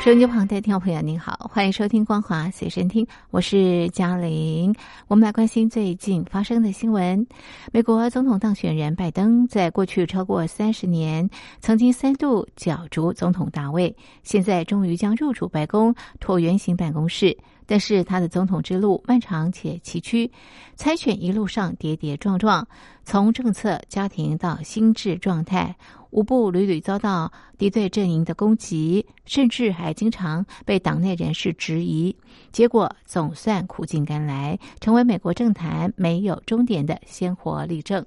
收音机旁的听众朋友，您好，欢迎收听光华随身听，我是嘉玲。我们来关心最近发生的新闻。美国总统当选人拜登在过去超过三十年，曾经三度角逐总统大位，现在终于将入主白宫椭圆形办公室。但是他的总统之路漫长且崎岖，参选一路上跌跌撞撞，从政策、家庭到心智状态。无不屡屡遭到敌对阵营的攻击，甚至还经常被党内人士质疑。结果总算苦尽甘来，成为美国政坛没有终点的鲜活例证。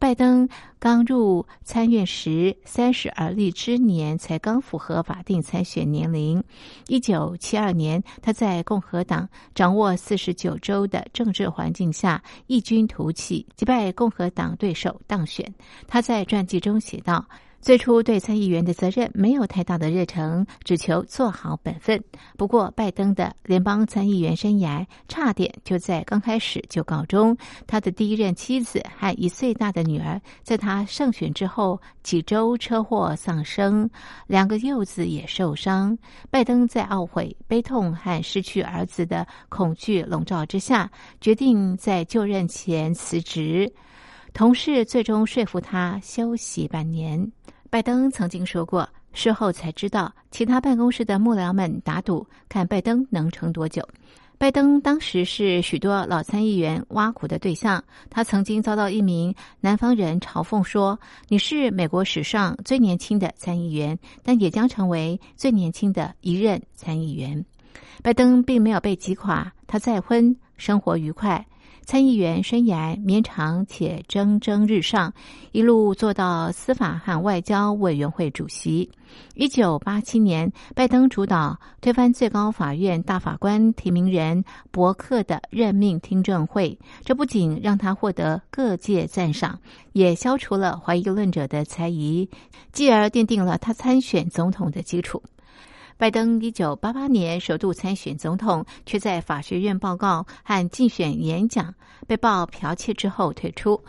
拜登刚入参院时三十而立之年，才刚符合法定参选年龄。一九七二年，他在共和党掌握四十九州的政治环境下异军突起，击败共和党对手当选。他在传记中写道。最初对参议员的责任没有太大的热忱，只求做好本分。不过，拜登的联邦参议员生涯差点就在刚开始就告终。他的第一任妻子和一岁大的女儿在他胜选之后几周车祸丧生，两个幼子也受伤。拜登在懊悔、悲痛和失去儿子的恐惧笼罩之下，决定在就任前辞职。同事最终说服他休息半年。拜登曾经说过，事后才知道，其他办公室的幕僚们打赌，看拜登能撑多久。拜登当时是许多老参议员挖苦的对象。他曾经遭到一名南方人嘲讽说：“你是美国史上最年轻的参议员，但也将成为最年轻的一任参议员。”拜登并没有被击垮，他再婚，生活愉快。参议员生涯绵长且蒸蒸日上，一路做到司法和外交委员会主席。一九八七年，拜登主导推翻最高法院大法官提名人伯克的任命听证会，这不仅让他获得各界赞赏，也消除了怀疑论者的猜疑，继而奠定了他参选总统的基础。拜登一九八八年首度参选总统，却在法学院报告和竞选演讲被曝剽窃之后退出。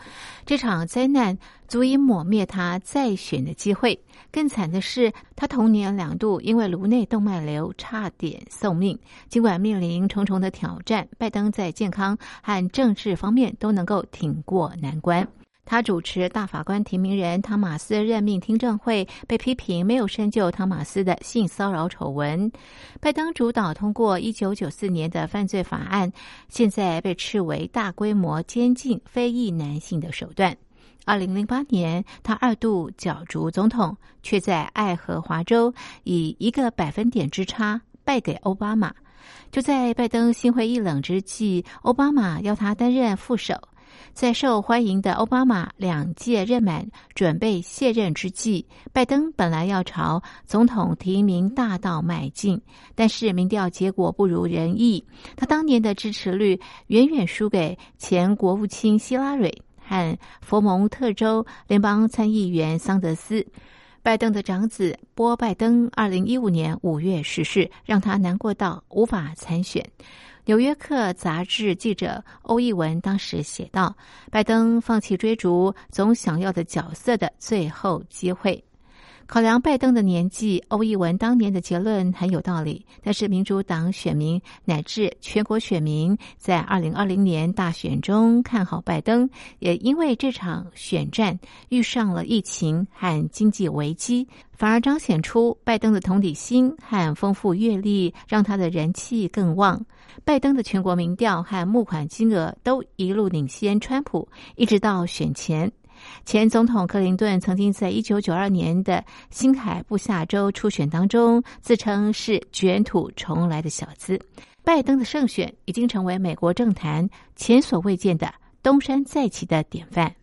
这场灾难足以抹灭他再选的机会。更惨的是，他同年两度因为颅内动脉瘤差点送命。尽管面临重重的挑战，拜登在健康和政治方面都能够挺过难关。他主持大法官提名人汤马斯任命听证会，被批评没有深究汤马斯的性骚扰丑闻。拜登主导通过一九九四年的犯罪法案，现在被斥为大规模监禁非裔男性的手段。二零零八年，他二度角逐总统，却在爱荷华州以一个百分点之差败给奥巴马。就在拜登心灰意冷之际，奥巴马要他担任副手。在受欢迎的奥巴马两届任满、准备卸任之际，拜登本来要朝总统提名大道迈进，但是民调结果不如人意，他当年的支持率远远输给前国务卿希拉蕊和佛蒙特州联邦参议员桑德斯。拜登的长子波拜登二零一五年五月逝世，让他难过到无法参选。《纽约客》杂志记者欧义文当时写道：“拜登放弃追逐总想要的角色的最后机会。”考量拜登的年纪，欧义文当年的结论很有道理。但是，民主党选民乃至全国选民在二零二零年大选中看好拜登，也因为这场选战遇上了疫情和经济危机，反而彰显出拜登的同理心和丰富阅历，让他的人气更旺。拜登的全国民调和募款金额都一路领先川普，一直到选前。前总统克林顿曾经在一九九二年的新海布夏州初选当中自称是卷土重来的小子。拜登的胜选已经成为美国政坛前所未见的东山再起的典范。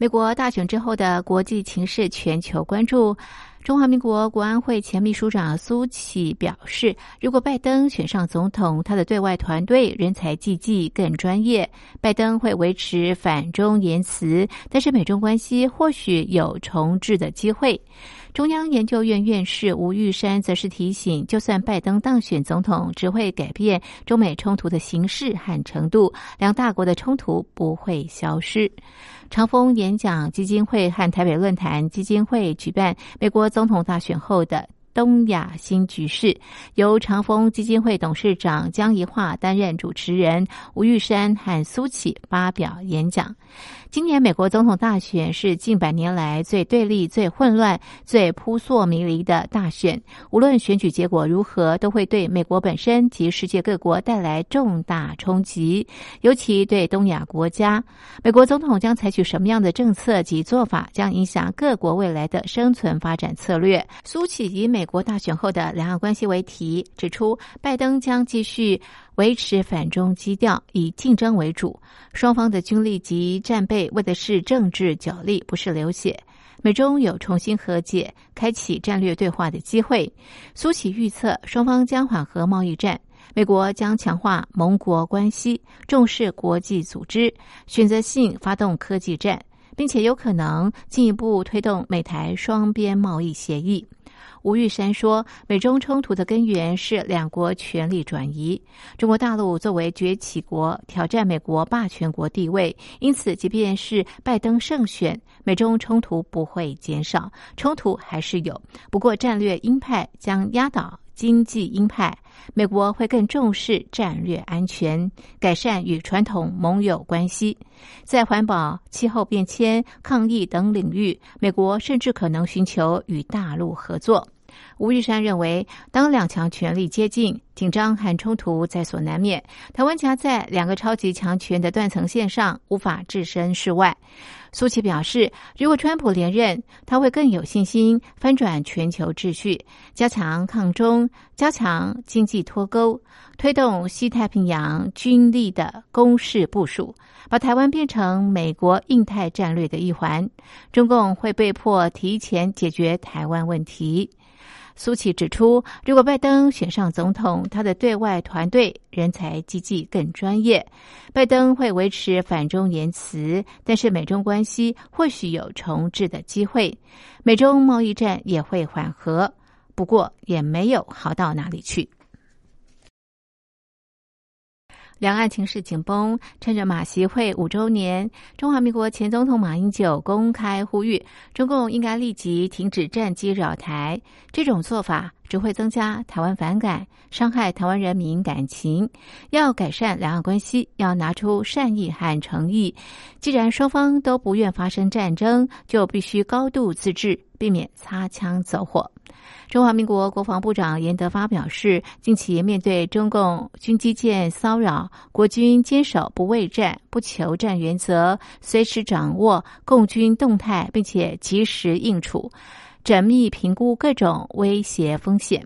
美国大选之后的国际情势全球关注。中华民国国安会前秘书长苏启表示，如果拜登选上总统，他的对外团队人才济济、更专业。拜登会维持反中言辞，但是美中关系或许有重置的机会。中央研究院院士吴玉山则是提醒，就算拜登当选总统，只会改变中美冲突的形式和程度，两大国的冲突不会消失。长风演讲基金会和台北论坛基金会举办美国总统大选后的。东亚新局势由长丰基金会董事长江宜桦担任主持人，吴玉山和苏启发表演讲。今年美国总统大选是近百年来最对立、最混乱、最扑朔迷离的大选。无论选举结果如何，都会对美国本身及世界各国带来重大冲击，尤其对东亚国家。美国总统将采取什么样的政策及做法，将影响各国未来的生存发展策略。苏启以美美国大选后的两岸关系为题，指出拜登将继续。维持反中基调，以竞争为主。双方的军力及战备为的是政治角力，不是流血。美中有重新和解、开启战略对话的机会。苏启预测，双方将缓和贸易战，美国将强化盟国关系，重视国际组织，选择性发动科技战，并且有可能进一步推动美台双边贸易协议。吴玉山说：“美中冲突的根源是两国权力转移。中国大陆作为崛起国，挑战美国霸权国地位，因此，即便是拜登胜选，美中冲突不会减少，冲突还是有。不过，战略鹰派将压倒经济鹰派，美国会更重视战略安全，改善与传统盟友关系，在环保、气候变迁、抗疫等领域，美国甚至可能寻求与大陆合作。”吴玉山认为，当两强权力接近，紧张和冲突在所难免。台湾夹在两个超级强权的断层线上，无法置身事外。苏琪表示，如果川普连任，他会更有信心翻转全球秩序，加强抗中，加强经济脱钩，推动西太平洋军力的攻势部署，把台湾变成美国印太战略的一环。中共会被迫提前解决台湾问题。苏琪指出，如果拜登选上总统，他的对外团队人才济济、更专业。拜登会维持反中言辞，但是美中关系或许有重置的机会，美中贸易战也会缓和，不过也没有好到哪里去。两岸情势紧绷，趁着马习会五周年，中华民国前总统马英九公开呼吁，中共应该立即停止战机扰台。这种做法只会增加台湾反感，伤害台湾人民感情。要改善两岸关系，要拿出善意和诚意。既然双方都不愿发生战争，就必须高度自治，避免擦枪走火。中华民国国防部长严德发表示，近期面对中共军机舰骚扰，国军坚守不畏战、不求战原则，随时掌握共军动态，并且及时应处，缜密评估各种威胁风险。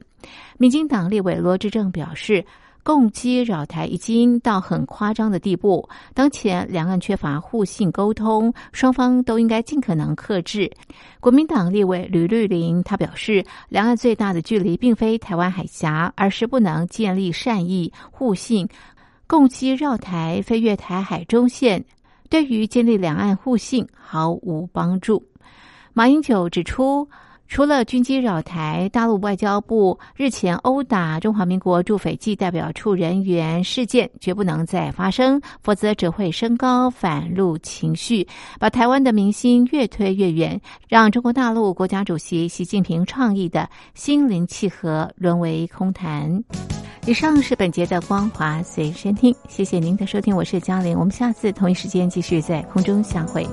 民进党立委罗志正表示。共机扰台已经到很夸张的地步。当前两岸缺乏互信沟通，双方都应该尽可能克制。国民党立委吕绿林他表示，两岸最大的距离并非台湾海峡，而是不能建立善意互信。共机绕台飞越台海中线，对于建立两岸互信毫无帮助。马英九指出。除了军机扰台，大陆外交部日前殴打中华民国驻斐济代表处人员事件，绝不能再发生，否则只会升高反陆情绪，把台湾的民心越推越远，让中国大陆国家主席习近平倡议的心灵契合沦为空谈。以上是本节的光华随身听，谢谢您的收听，我是嘉玲，我们下次同一时间继续在空中相会。